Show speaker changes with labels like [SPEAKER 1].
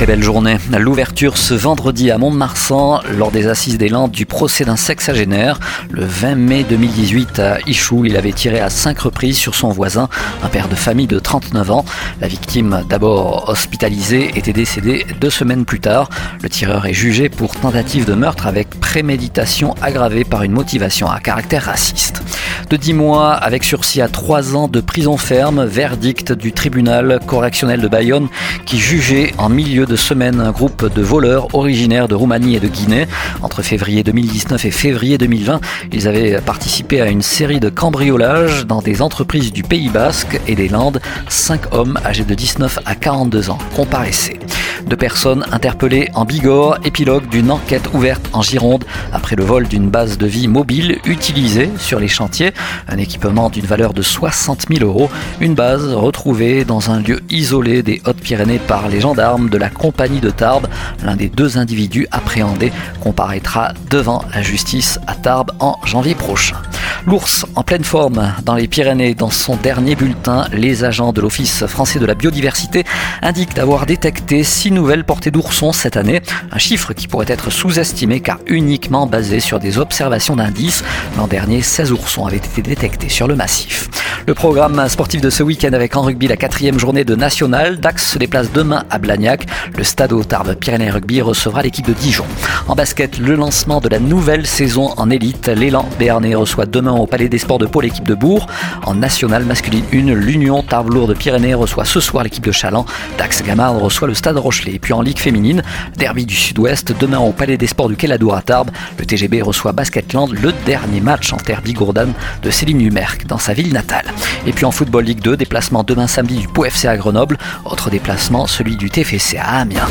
[SPEAKER 1] très belle journée. L'ouverture ce vendredi à Mont-de-Marsan lors des assises des Landes du procès d'un sexagénaire. Le 20 mai 2018 à Ichou, il avait tiré à cinq reprises sur son voisin, un père de famille de 39 ans. La victime, d'abord hospitalisée, était décédée deux semaines plus tard. Le tireur est jugé pour tentative de meurtre avec préméditation aggravée par une motivation à caractère raciste. De 10 mois avec sursis à 3 ans de prison ferme, verdict du tribunal correctionnel de Bayonne qui jugeait en milieu de semaine un groupe de voleurs originaires de Roumanie et de Guinée. Entre février 2019 et février 2020, ils avaient participé à une série de cambriolages dans des entreprises du Pays Basque et des Landes. Cinq hommes âgés de 19 à 42 ans comparaissaient. Deux personnes interpellées en Bigorre, épilogue d'une enquête ouverte en Gironde après le vol d'une base de vie mobile utilisée sur les chantiers, un équipement d'une valeur de 60 000 euros, une base retrouvée dans un lieu isolé des Hautes-Pyrénées par les gendarmes de la compagnie de Tarbes. L'un des deux individus appréhendés comparaîtra devant la justice à Tarbes en janvier prochain. L'ours en pleine forme dans les Pyrénées. Dans son dernier bulletin, les agents de l'Office français de la biodiversité indiquent avoir détecté six nouvelles portées d'oursons cette année. Un chiffre qui pourrait être sous-estimé car uniquement basé sur des observations d'indices. L'an dernier, 16 oursons avaient été détectés sur le massif. Le programme sportif de ce week-end avec en rugby la quatrième journée de National. Dax se déplace demain à Blagnac. Le stade au Tarbes Pyrénées Rugby recevra l'équipe de Dijon. En basket, le lancement de la nouvelle saison en élite. L'élan béarnais reçoit demain au Palais des Sports de Pau l'équipe de Bourg. En National masculine 1, l'Union Tarbes Lourdes Pyrénées reçoit ce soir l'équipe de Chaland. Dax Gamard reçoit le stade Rochelet. Et puis en Ligue féminine, derby du Sud-Ouest, demain au Palais des Sports du Queladour à Tarbes. Le TGB reçoit Basketland, le dernier match en terre bigourdane de Céline Humerc dans sa ville natale. Et puis en Football Ligue 2, déplacement demain samedi du Pau FC à Grenoble. Autre déplacement, celui du TFC à Amiens.